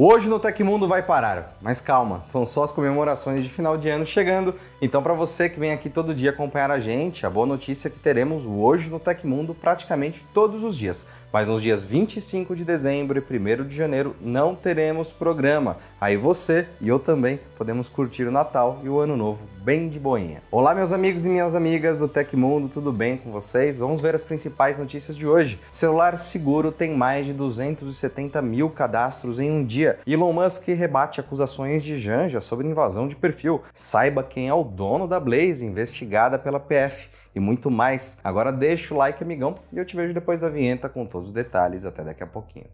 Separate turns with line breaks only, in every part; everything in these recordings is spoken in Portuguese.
Hoje no Tecmundo vai parar, mas calma, são só as comemorações de final de ano chegando. Então, para você que vem aqui todo dia acompanhar a gente, a boa notícia é que teremos o Hoje no Tecmundo praticamente todos os dias. Mas nos dias 25 de dezembro e 1 de janeiro não teremos programa. Aí você e eu também podemos curtir o Natal e o Ano Novo bem de boinha. Olá, meus amigos e minhas amigas do Tecmundo, tudo bem com vocês? Vamos ver as principais notícias de hoje. Celular seguro tem mais de 270 mil cadastros em um dia. Elon Musk rebate acusações de Janja sobre invasão de perfil. Saiba quem é o dono da Blaze, investigada pela PF e muito mais. Agora deixa o like, amigão, e eu te vejo depois da vinheta com todos os detalhes. Até daqui a pouquinho.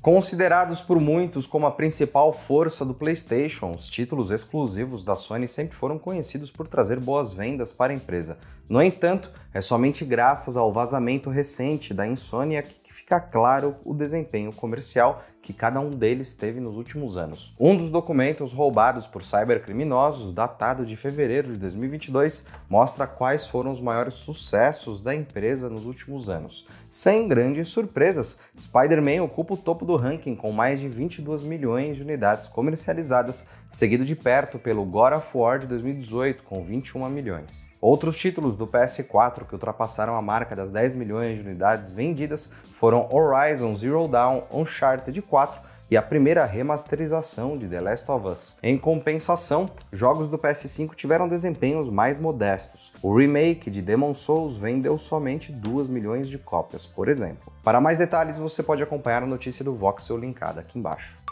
Considerados por muitos como a principal força do PlayStation, os títulos exclusivos da Sony sempre foram conhecidos por trazer boas vendas para a empresa. No entanto, é somente graças ao vazamento recente da Insomniac fica claro o desempenho comercial que cada um deles teve nos últimos anos. Um dos documentos roubados por cybercriminosos, datado de fevereiro de 2022, mostra quais foram os maiores sucessos da empresa nos últimos anos. Sem grandes surpresas, Spider-Man ocupa o topo do ranking com mais de 22 milhões de unidades comercializadas, seguido de perto pelo God of War de 2018 com 21 milhões. Outros títulos do PS4 que ultrapassaram a marca das 10 milhões de unidades vendidas foram Horizon Zero Dawn, Uncharted 4 e a primeira remasterização de The Last of Us. Em compensação, jogos do PS5 tiveram desempenhos mais modestos. O remake de Demon Souls vendeu somente 2 milhões de cópias, por exemplo. Para mais detalhes, você pode acompanhar a notícia do Voxel linkada aqui embaixo.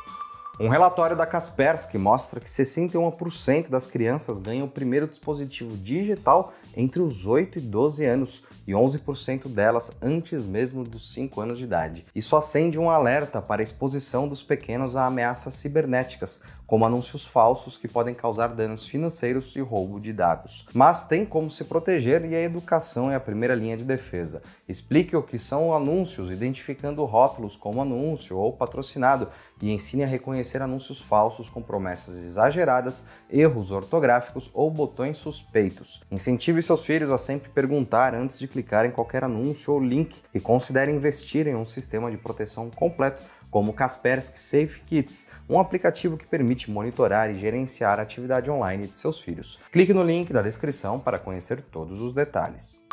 Um relatório da Kaspersky mostra que 61% das crianças ganham o primeiro dispositivo digital entre os 8 e 12 anos e 11% delas antes mesmo dos 5 anos de idade. Isso acende um alerta para a exposição dos pequenos a ameaças cibernéticas, como anúncios falsos que podem causar danos financeiros e roubo de dados. Mas tem como se proteger e a educação é a primeira linha de defesa. Explique o que são anúncios, identificando rótulos como anúncio ou patrocinado e ensine a reconhecer anúncios falsos com promessas exageradas, erros ortográficos ou botões suspeitos. Incentive seus filhos a sempre perguntar antes de clicar em qualquer anúncio ou link e considere investir em um sistema de proteção completo como Kaspersky Safe Kits, um aplicativo que permite monitorar e gerenciar a atividade online de seus filhos. Clique no link da descrição para conhecer todos os detalhes.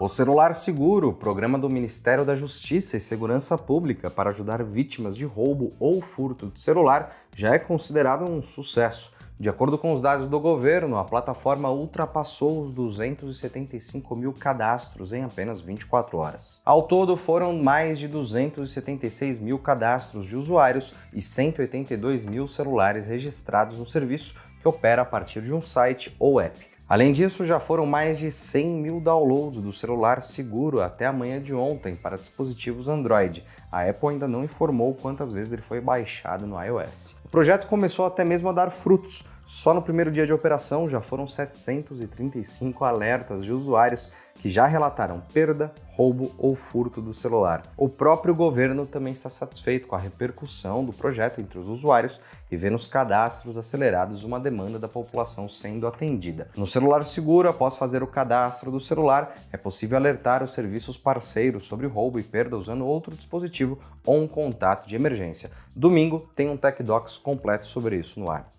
O Celular Seguro, programa do Ministério da Justiça e Segurança Pública para ajudar vítimas de roubo ou furto de celular, já é considerado um sucesso. De acordo com os dados do governo, a plataforma ultrapassou os 275 mil cadastros em apenas 24 horas. Ao todo, foram mais de 276 mil cadastros de usuários e 182 mil celulares registrados no serviço, que opera a partir de um site ou app. Além disso, já foram mais de 100 mil downloads do celular seguro até a manhã de ontem para dispositivos Android. A Apple ainda não informou quantas vezes ele foi baixado no iOS. O projeto começou até mesmo a dar frutos. Só no primeiro dia de operação já foram 735 alertas de usuários que já relataram perda, roubo ou furto do celular. O próprio governo também está satisfeito com a repercussão do projeto entre os usuários e vê nos cadastros acelerados uma demanda da população sendo atendida. No celular seguro, após fazer o cadastro do celular, é possível alertar os serviços parceiros sobre roubo e perda usando outro dispositivo ou um contato de emergência. Domingo tem um Tech Docs completo sobre isso no ar.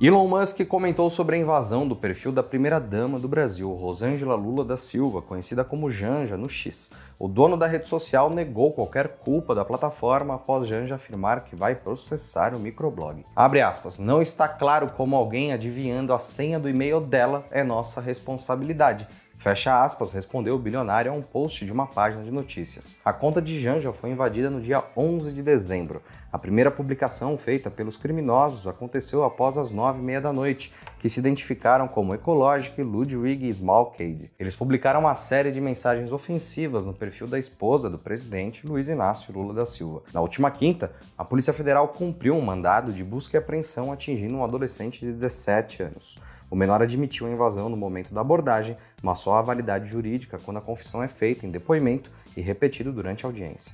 Elon Musk comentou sobre a invasão do perfil da primeira-dama do Brasil, Rosângela Lula da Silva, conhecida como Janja no X. O dono da rede social negou qualquer culpa da plataforma após Janja afirmar que vai processar o microblog. Abre aspas, não está claro como alguém adivinhando a senha do e-mail dela é nossa responsabilidade. Fecha aspas, respondeu o bilionário a um post de uma página de notícias. A conta de Janja foi invadida no dia 11 de dezembro. A primeira publicação feita pelos criminosos aconteceu após as nove e meia da noite, que se identificaram como Ecologic, Ludwig e Smallcade. Eles publicaram uma série de mensagens ofensivas no perfil da esposa do presidente Luiz Inácio Lula da Silva. Na última quinta, a Polícia Federal cumpriu um mandado de busca e apreensão atingindo um adolescente de 17 anos. O menor admitiu a invasão no momento da abordagem, mas só há validade jurídica quando a confissão é feita em depoimento e repetido durante a audiência.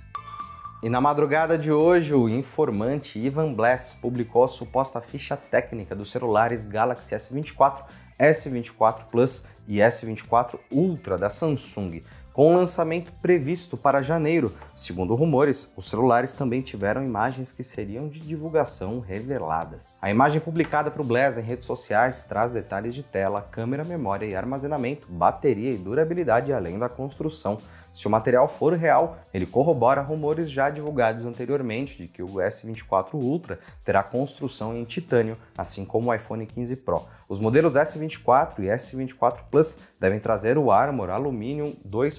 E na madrugada de hoje, o informante Ivan Bless publicou a suposta ficha técnica dos celulares Galaxy S24, S24 Plus e S24 Ultra da Samsung. Com o lançamento previsto para janeiro. Segundo rumores, os celulares também tiveram imagens que seriam de divulgação reveladas. A imagem publicada para o Blaze em redes sociais traz detalhes de tela, câmera, memória e armazenamento, bateria e durabilidade, além da construção. Se o material for real, ele corrobora rumores já divulgados anteriormente de que o S24 Ultra terá construção em titânio, assim como o iPhone 15 Pro. Os modelos S24 e S24 Plus devem trazer o Armor Aluminium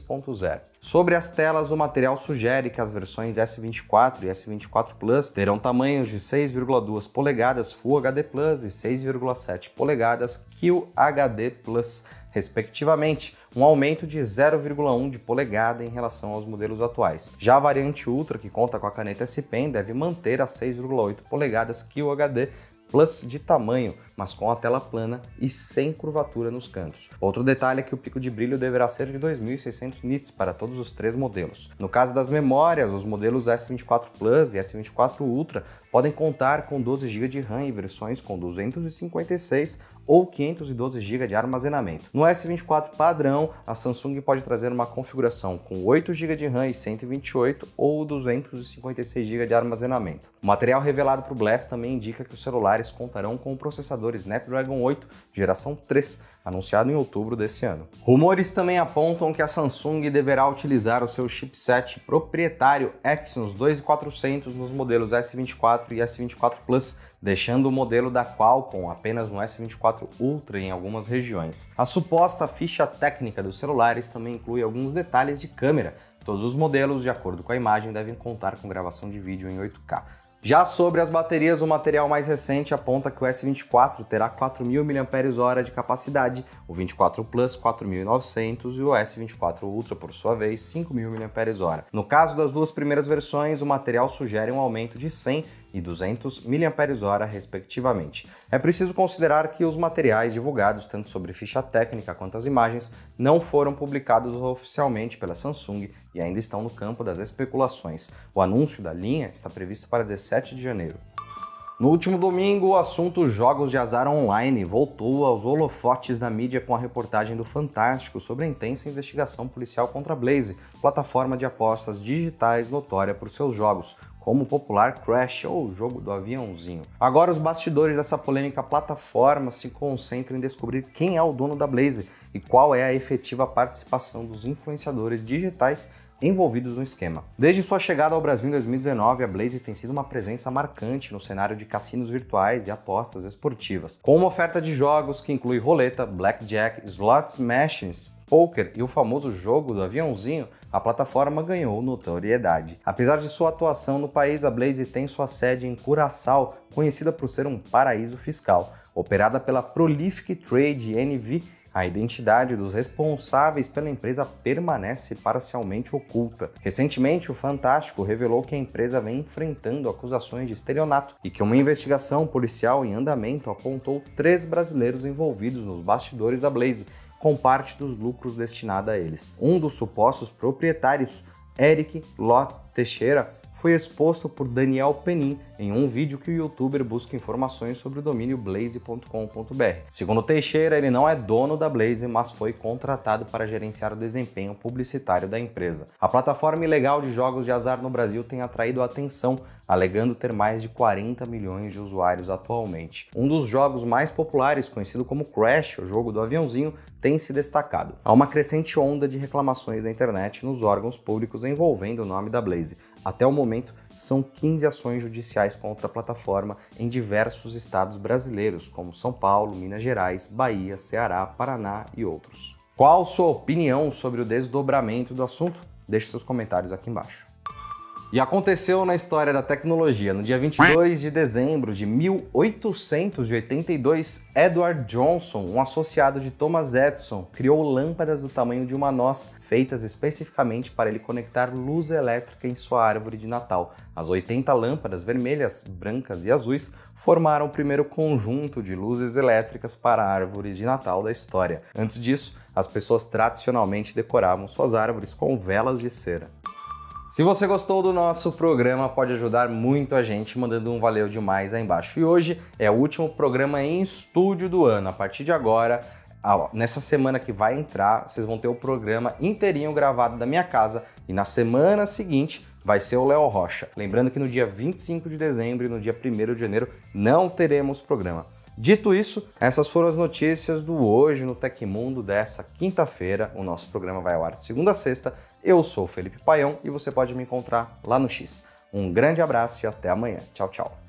2.0. Sobre as telas, o material sugere que as versões S24 e S24 Plus terão tamanhos de 6,2 polegadas Full HD Plus e 6,7 polegadas QHD Plus respectivamente, um aumento de 0,1 de polegada em relação aos modelos atuais. Já a variante Ultra, que conta com a caneta S Pen, deve manter as 6,8 polegadas QHD Plus de tamanho, mas com a tela plana e sem curvatura nos cantos. Outro detalhe é que o pico de brilho deverá ser de 2600 nits para todos os três modelos. No caso das memórias, os modelos S24 Plus e S24 Ultra podem contar com 12 GB de RAM em versões com 256 ou 512 GB de armazenamento. No S24 padrão, a Samsung pode trazer uma configuração com 8 GB de RAM e 128 ou 256 GB de armazenamento. O material revelado para o Blast também indica que os celulares contarão com o processador Snapdragon 8 geração 3, anunciado em outubro desse ano. Rumores também apontam que a Samsung deverá utilizar o seu chipset proprietário Exynos 2400 nos modelos S24 e S24 Plus deixando o modelo da Qualcomm apenas no S24 Ultra em algumas regiões. A suposta ficha técnica dos celulares também inclui alguns detalhes de câmera. Todos os modelos, de acordo com a imagem, devem contar com gravação de vídeo em 8K. Já sobre as baterias, o material mais recente aponta que o S24 terá 4.000 mAh de capacidade, o 24 Plus 4.900 e o S24 Ultra, por sua vez, 5.000 mAh. No caso das duas primeiras versões, o material sugere um aumento de 100 e 200 mAh, respectivamente. É preciso considerar que os materiais divulgados, tanto sobre ficha técnica quanto as imagens, não foram publicados oficialmente pela Samsung e ainda estão no campo das especulações. O anúncio da linha está previsto para 17 de janeiro. No último domingo, o assunto jogos de azar online voltou aos holofotes da mídia com a reportagem do Fantástico sobre a intensa investigação policial contra a Blaze, plataforma de apostas digitais notória por seus jogos, como o popular Crash ou o jogo do aviãozinho. Agora os bastidores dessa polêmica plataforma se concentram em descobrir quem é o dono da Blaze e qual é a efetiva participação dos influenciadores digitais envolvidos no esquema. Desde sua chegada ao Brasil em 2019, a Blaze tem sido uma presença marcante no cenário de cassinos virtuais e apostas esportivas, com uma oferta de jogos que inclui roleta, blackjack, slots machines, poker e o famoso jogo do aviãozinho, a plataforma ganhou notoriedade. Apesar de sua atuação no país, a Blaze tem sua sede em Curaçao, conhecida por ser um paraíso fiscal. Operada pela Prolific Trade NV, a identidade dos responsáveis pela empresa permanece parcialmente oculta. Recentemente, o Fantástico revelou que a empresa vem enfrentando acusações de estelionato e que uma investigação policial em andamento apontou três brasileiros envolvidos nos bastidores da Blaze, com parte dos lucros destinada a eles. Um dos supostos proprietários, Eric Ló Teixeira, foi exposto por Daniel Penin em um vídeo que o youtuber busca informações sobre o domínio blaze.com.br. Segundo Teixeira, ele não é dono da Blaze, mas foi contratado para gerenciar o desempenho publicitário da empresa. A plataforma ilegal de jogos de azar no Brasil tem atraído a atenção, alegando ter mais de 40 milhões de usuários atualmente. Um dos jogos mais populares, conhecido como Crash, o jogo do aviãozinho, tem se destacado. Há uma crescente onda de reclamações na internet nos órgãos públicos envolvendo o nome da Blaze. Até o momento, são 15 ações judiciais contra a plataforma em diversos estados brasileiros, como São Paulo, Minas Gerais, Bahia, Ceará, Paraná e outros. Qual sua opinião sobre o desdobramento do assunto? Deixe seus comentários aqui embaixo. E aconteceu na história da tecnologia. No dia 22 de dezembro de 1882, Edward Johnson, um associado de Thomas Edison, criou lâmpadas do tamanho de uma noz, feitas especificamente para ele conectar luz elétrica em sua árvore de Natal. As 80 lâmpadas vermelhas, brancas e azuis formaram o primeiro conjunto de luzes elétricas para árvores de Natal da história. Antes disso, as pessoas tradicionalmente decoravam suas árvores com velas de cera. Se você gostou do nosso programa, pode ajudar muito a gente mandando um valeu demais aí embaixo. E hoje é o último programa em estúdio do ano. A partir de agora, nessa semana que vai entrar, vocês vão ter o programa inteirinho gravado da minha casa e na semana seguinte vai ser o Léo Rocha. Lembrando que no dia 25 de dezembro e no dia 1 de janeiro não teremos programa. Dito isso, essas foram as notícias do Hoje no Tecmundo dessa quinta-feira. O nosso programa vai ao ar de segunda a sexta. Eu sou Felipe Paião e você pode me encontrar lá no X. Um grande abraço e até amanhã. Tchau, tchau.